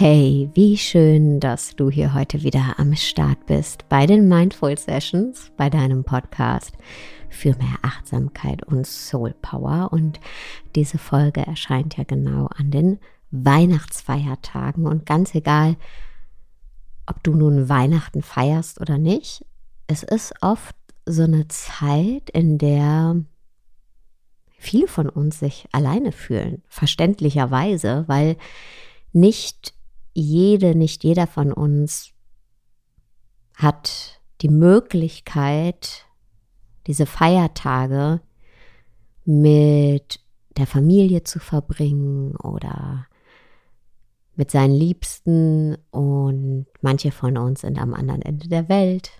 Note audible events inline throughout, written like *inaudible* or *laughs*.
Hey, wie schön, dass du hier heute wieder am Start bist bei den Mindful Sessions, bei deinem Podcast für mehr Achtsamkeit und Soul Power. Und diese Folge erscheint ja genau an den Weihnachtsfeiertagen. Und ganz egal, ob du nun Weihnachten feierst oder nicht, es ist oft so eine Zeit, in der viele von uns sich alleine fühlen, verständlicherweise, weil nicht jede, nicht jeder von uns hat die Möglichkeit, diese Feiertage mit der Familie zu verbringen oder mit seinen Liebsten und manche von uns sind am anderen Ende der Welt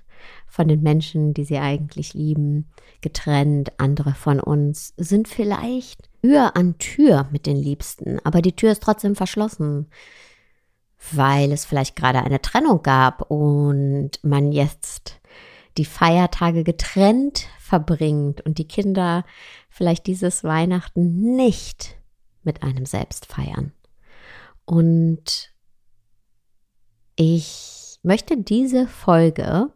von den Menschen, die sie eigentlich lieben, getrennt. Andere von uns sind vielleicht Tür an Tür mit den Liebsten, aber die Tür ist trotzdem verschlossen, weil es vielleicht gerade eine Trennung gab und man jetzt die Feiertage getrennt verbringt und die Kinder vielleicht dieses Weihnachten nicht mit einem selbst feiern. Und ich möchte diese Folge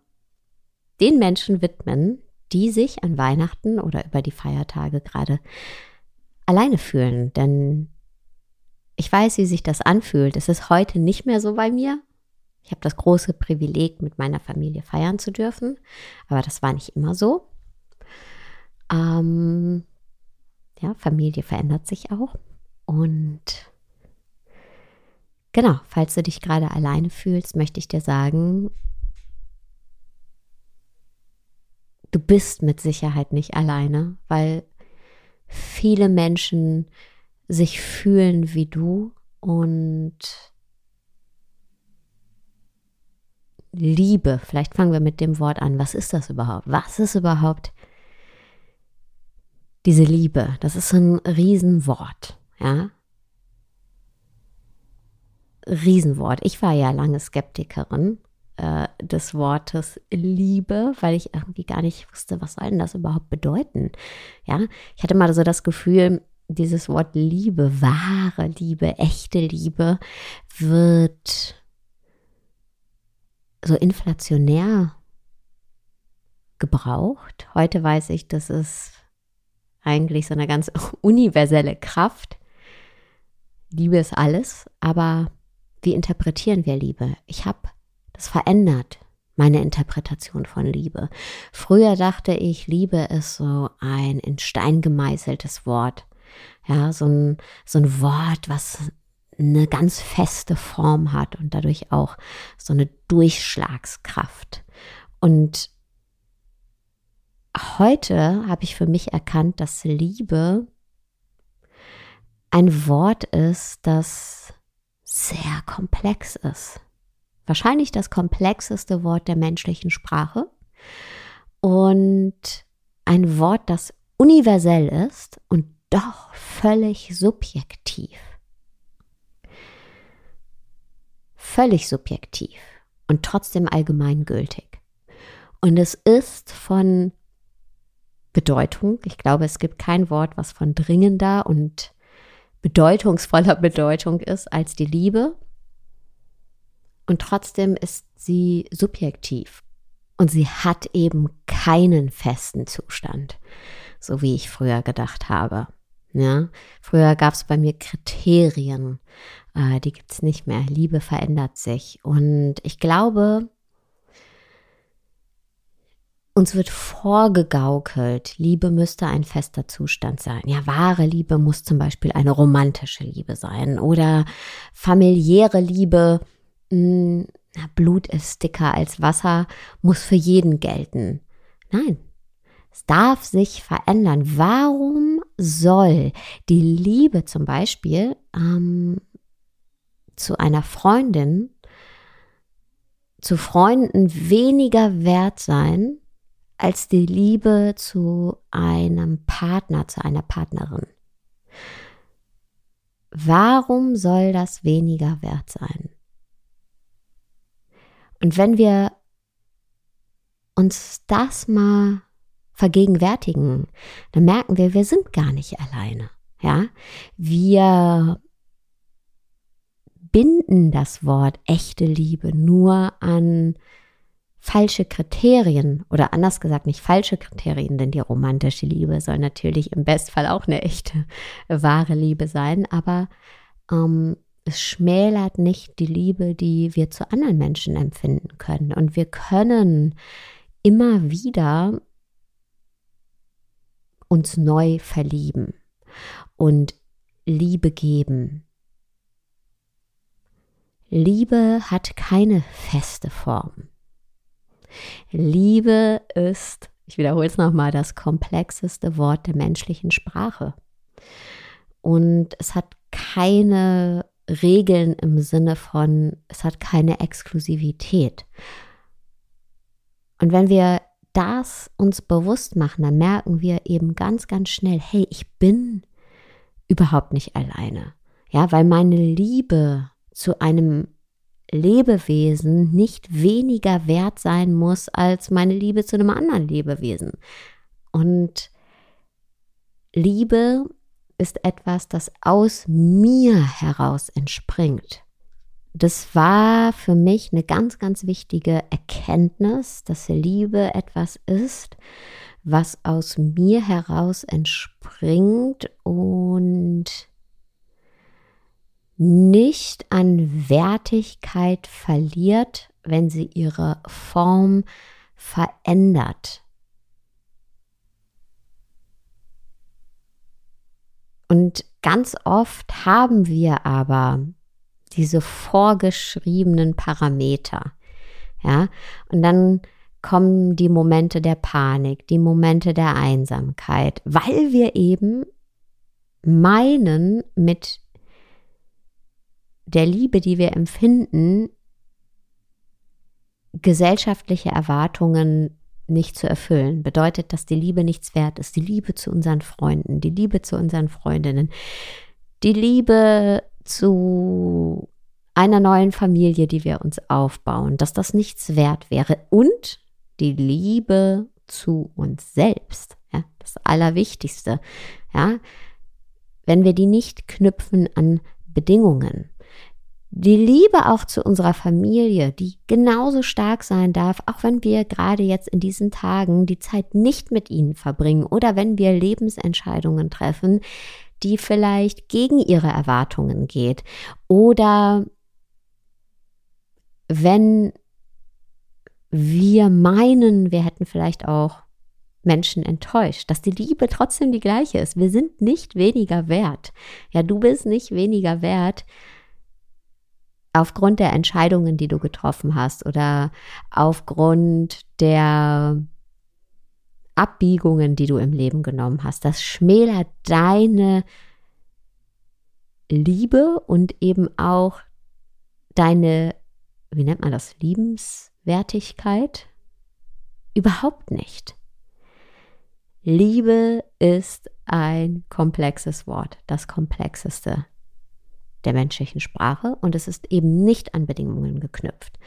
den Menschen widmen, die sich an Weihnachten oder über die Feiertage gerade alleine fühlen. Denn ich weiß, wie sich das anfühlt. Es ist heute nicht mehr so bei mir. Ich habe das große Privileg, mit meiner Familie feiern zu dürfen, aber das war nicht immer so. Ähm, ja, Familie verändert sich auch. Und Genau, falls du dich gerade alleine fühlst, möchte ich dir sagen, du bist mit Sicherheit nicht alleine, weil viele Menschen sich fühlen wie du und Liebe, vielleicht fangen wir mit dem Wort an. Was ist das überhaupt? Was ist überhaupt diese Liebe? Das ist ein Riesenwort, ja. Riesenwort. Ich war ja lange Skeptikerin äh, des Wortes Liebe, weil ich irgendwie gar nicht wusste, was soll denn das überhaupt bedeuten. Ja, ich hatte mal so das Gefühl, dieses Wort Liebe, wahre Liebe, echte Liebe wird so inflationär gebraucht. Heute weiß ich, das ist eigentlich so eine ganz *laughs* universelle Kraft. Liebe ist alles, aber wie interpretieren wir Liebe? Ich habe das verändert, meine Interpretation von Liebe. Früher dachte ich, Liebe ist so ein in Stein gemeißeltes Wort. Ja, so ein, so ein Wort, was eine ganz feste Form hat und dadurch auch so eine Durchschlagskraft. Und heute habe ich für mich erkannt, dass Liebe ein Wort ist, das sehr komplex ist. Wahrscheinlich das komplexeste Wort der menschlichen Sprache und ein Wort, das universell ist und doch völlig subjektiv. Völlig subjektiv und trotzdem allgemeingültig. Und es ist von Bedeutung, ich glaube, es gibt kein Wort, was von dringender und bedeutungsvoller *laughs* Bedeutung ist als die Liebe. Und trotzdem ist sie subjektiv. Und sie hat eben keinen festen Zustand, so wie ich früher gedacht habe. Ja, früher gab es bei mir Kriterien, äh, die gibt es nicht mehr. Liebe verändert sich. Und ich glaube, uns wird vorgegaukelt, Liebe müsste ein fester Zustand sein. Ja, wahre Liebe muss zum Beispiel eine romantische Liebe sein oder familiäre Liebe. Mh, hm, Blut ist dicker als Wasser, muss für jeden gelten. Nein, es darf sich verändern. Warum soll die Liebe zum Beispiel ähm, zu einer Freundin, zu Freunden weniger wert sein als die Liebe zu einem Partner, zu einer Partnerin. Warum soll das weniger wert sein? Und wenn wir uns das mal vergegenwärtigen, dann merken wir, wir sind gar nicht alleine. Ja, wir binden das Wort echte Liebe nur an falsche Kriterien oder anders gesagt nicht falsche Kriterien, denn die romantische Liebe soll natürlich im Bestfall auch eine echte, wahre Liebe sein, aber ähm, es schmälert nicht die Liebe, die wir zu anderen Menschen empfinden können. Und wir können immer wieder uns neu verlieben und Liebe geben. Liebe hat keine feste Form. Liebe ist, ich wiederhole es nochmal, das komplexeste Wort der menschlichen Sprache. Und es hat keine Regeln im Sinne von, es hat keine Exklusivität. Und wenn wir das uns bewusst machen, dann merken wir eben ganz, ganz schnell, hey, ich bin überhaupt nicht alleine. Ja, weil meine Liebe zu einem Lebewesen nicht weniger wert sein muss als meine Liebe zu einem anderen Lebewesen. Und Liebe ist etwas, das aus mir heraus entspringt. Das war für mich eine ganz, ganz wichtige Erkenntnis, dass Liebe etwas ist, was aus mir heraus entspringt und nicht an Wertigkeit verliert, wenn sie ihre Form verändert. Und ganz oft haben wir aber diese vorgeschriebenen Parameter. Ja, und dann kommen die Momente der Panik, die Momente der Einsamkeit, weil wir eben meinen, mit der Liebe, die wir empfinden, gesellschaftliche Erwartungen nicht zu erfüllen. Bedeutet, dass die Liebe nichts wert ist. Die Liebe zu unseren Freunden, die Liebe zu unseren Freundinnen, die Liebe zu einer neuen Familie, die wir uns aufbauen, dass das nichts wert wäre. Und die Liebe zu uns selbst, ja, das Allerwichtigste, ja, wenn wir die nicht knüpfen an Bedingungen, die Liebe auch zu unserer Familie, die genauso stark sein darf, auch wenn wir gerade jetzt in diesen Tagen die Zeit nicht mit ihnen verbringen oder wenn wir Lebensentscheidungen treffen, die vielleicht gegen ihre Erwartungen geht oder wenn wir meinen, wir hätten vielleicht auch Menschen enttäuscht, dass die Liebe trotzdem die gleiche ist. Wir sind nicht weniger wert. Ja, du bist nicht weniger wert aufgrund der Entscheidungen, die du getroffen hast oder aufgrund der Abbiegungen, die du im Leben genommen hast. Das schmälert deine Liebe und eben auch deine, wie nennt man das, Liebenswertigkeit? Überhaupt nicht. Liebe ist ein komplexes Wort, das komplexeste der menschlichen Sprache und es ist eben nicht an Bedingungen geknüpft.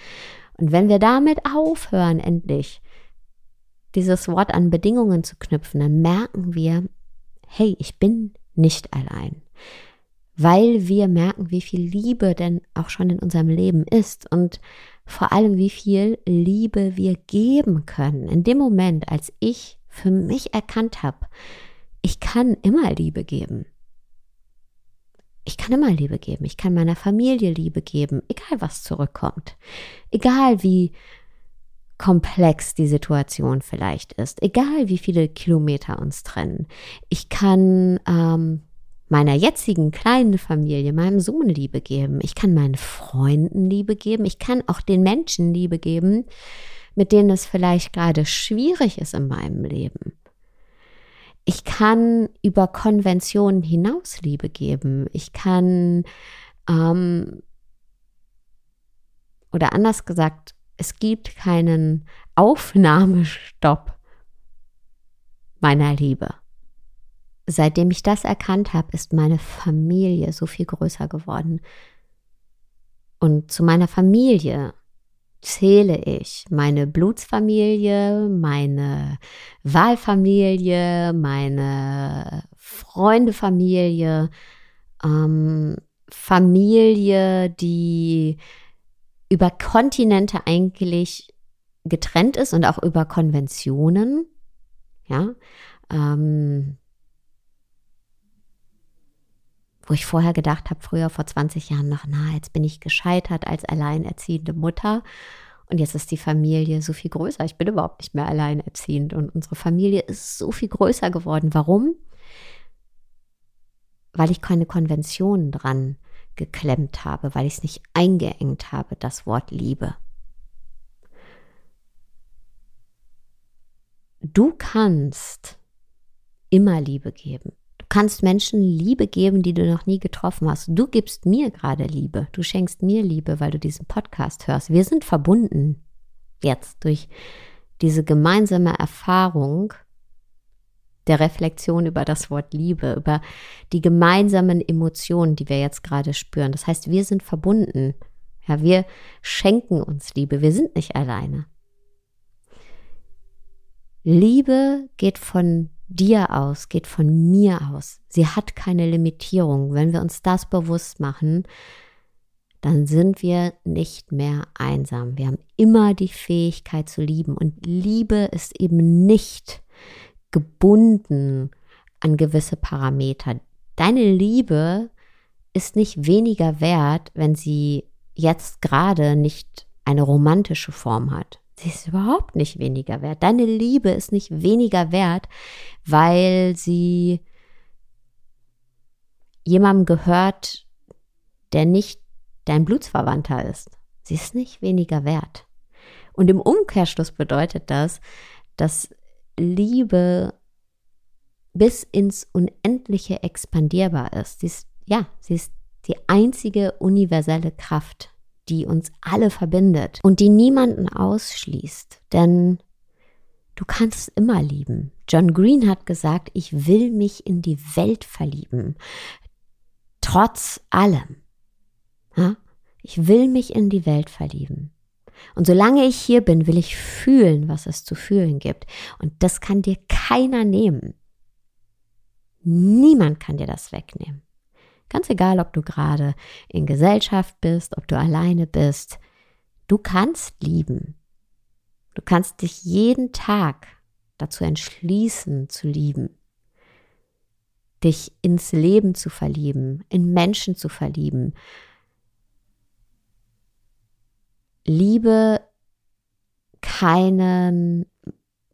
Und wenn wir damit aufhören, endlich dieses Wort an Bedingungen zu knüpfen, dann merken wir, hey, ich bin nicht allein. Weil wir merken, wie viel Liebe denn auch schon in unserem Leben ist und vor allem, wie viel Liebe wir geben können. In dem Moment, als ich für mich erkannt habe, ich kann immer Liebe geben ich kann immer Liebe geben. Ich kann meiner Familie Liebe geben, egal was zurückkommt. Egal wie komplex die Situation vielleicht ist. Egal wie viele Kilometer uns trennen. Ich kann ähm, meiner jetzigen kleinen Familie, meinem Sohn Liebe geben. Ich kann meinen Freunden Liebe geben. Ich kann auch den Menschen Liebe geben, mit denen es vielleicht gerade schwierig ist in meinem Leben. Ich kann über Konventionen hinaus Liebe geben. Ich kann, ähm, oder anders gesagt, es gibt keinen Aufnahmestopp meiner Liebe. Seitdem ich das erkannt habe, ist meine Familie so viel größer geworden. Und zu meiner Familie zähle ich meine Blutsfamilie, meine Wahlfamilie, meine Freundefamilie, ähm, Familie, die über Kontinente eigentlich getrennt ist und auch über Konventionen. Ja, ähm, wo ich vorher gedacht habe, früher vor 20 Jahren noch, na, jetzt bin ich gescheitert als alleinerziehende Mutter. Und jetzt ist die Familie so viel größer. Ich bin überhaupt nicht mehr alleinerziehend. Und unsere Familie ist so viel größer geworden. Warum? Weil ich keine Konventionen dran geklemmt habe, weil ich es nicht eingeengt habe, das Wort Liebe. Du kannst immer Liebe geben. Du kannst Menschen Liebe geben, die du noch nie getroffen hast. Du gibst mir gerade Liebe. Du schenkst mir Liebe, weil du diesen Podcast hörst. Wir sind verbunden jetzt durch diese gemeinsame Erfahrung der Reflexion über das Wort Liebe, über die gemeinsamen Emotionen, die wir jetzt gerade spüren. Das heißt, wir sind verbunden. Ja, wir schenken uns Liebe. Wir sind nicht alleine. Liebe geht von dir aus, geht von mir aus. Sie hat keine Limitierung. Wenn wir uns das bewusst machen, dann sind wir nicht mehr einsam. Wir haben immer die Fähigkeit zu lieben. Und Liebe ist eben nicht gebunden an gewisse Parameter. Deine Liebe ist nicht weniger wert, wenn sie jetzt gerade nicht eine romantische Form hat. Sie ist überhaupt nicht weniger wert. Deine Liebe ist nicht weniger wert, weil sie jemandem gehört, der nicht dein Blutsverwandter ist. Sie ist nicht weniger wert. Und im Umkehrschluss bedeutet das, dass Liebe bis ins Unendliche expandierbar ist. Sie ist, ja, sie ist die einzige universelle Kraft, die uns alle verbindet und die niemanden ausschließt. Denn du kannst immer lieben. John Green hat gesagt, ich will mich in die Welt verlieben. Trotz allem. Ich will mich in die Welt verlieben. Und solange ich hier bin, will ich fühlen, was es zu fühlen gibt. Und das kann dir keiner nehmen. Niemand kann dir das wegnehmen. Ganz egal, ob du gerade in Gesellschaft bist, ob du alleine bist. Du kannst lieben. Du kannst dich jeden Tag dazu entschließen zu lieben. Dich ins Leben zu verlieben, in Menschen zu verlieben. Liebe keinen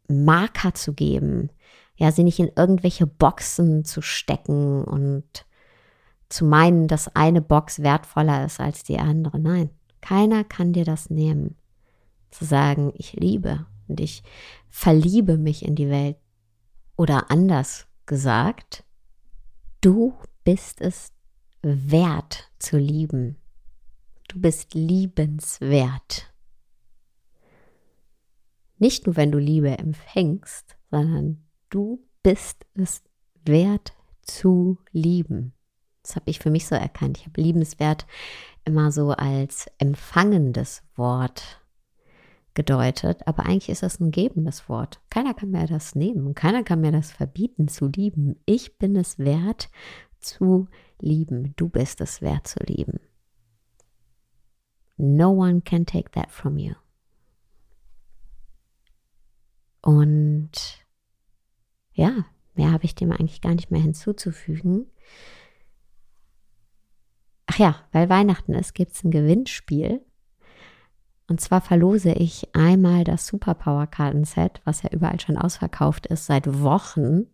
Marker zu geben, ja, sie nicht in irgendwelche Boxen zu stecken und zu meinen, dass eine Box wertvoller ist als die andere. Nein, keiner kann dir das nehmen. Zu sagen, ich liebe und ich verliebe mich in die Welt. Oder anders gesagt, du bist es wert zu lieben. Du bist liebenswert. Nicht nur, wenn du Liebe empfängst, sondern du bist es wert zu lieben. Das habe ich für mich so erkannt. Ich habe liebenswert immer so als empfangendes Wort gedeutet, aber eigentlich ist das ein gebendes Wort. Keiner kann mir das nehmen, keiner kann mir das verbieten zu lieben. Ich bin es wert zu lieben. Du bist es wert zu lieben. No one can take that from you. Und ja, mehr habe ich dem eigentlich gar nicht mehr hinzuzufügen. Ach ja, weil Weihnachten ist, gibt es ein Gewinnspiel. Und zwar verlose ich einmal das Superpower-Kartenset, was ja überall schon ausverkauft ist seit Wochen.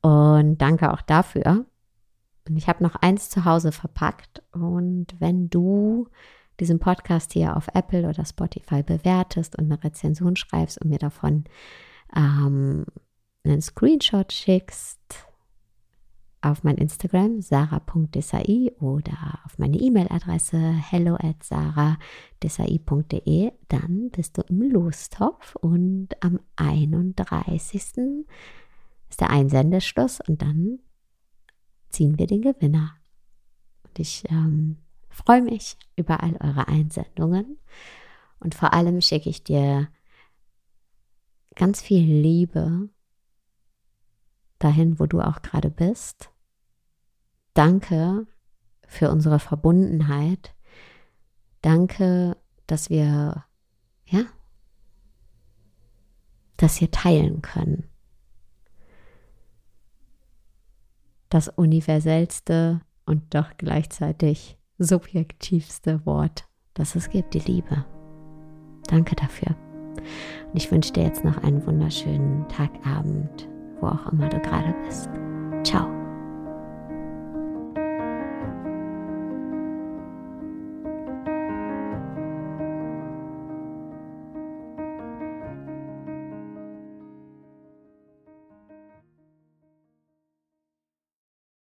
Und danke auch dafür. Und ich habe noch eins zu Hause verpackt. Und wenn du diesen Podcast hier auf Apple oder Spotify bewertest und eine Rezension schreibst und mir davon ähm, einen Screenshot schickst, auf mein Instagram sarah.desai oder auf meine E-Mail-Adresse hello at sarah.desai.de, dann bist du im Lostopf und am 31. ist der Einsendeschluss und dann ziehen wir den Gewinner. Und ich ähm, freue mich über all eure Einsendungen und vor allem schicke ich dir ganz viel Liebe dahin, wo du auch gerade bist. Danke für unsere Verbundenheit. Danke, dass wir, ja, das hier teilen können. Das universellste und doch gleichzeitig subjektivste Wort, das es gibt, die Liebe. Danke dafür. Und ich wünsche dir jetzt noch einen wunderschönen Tagabend, wo auch immer du gerade bist. Ciao.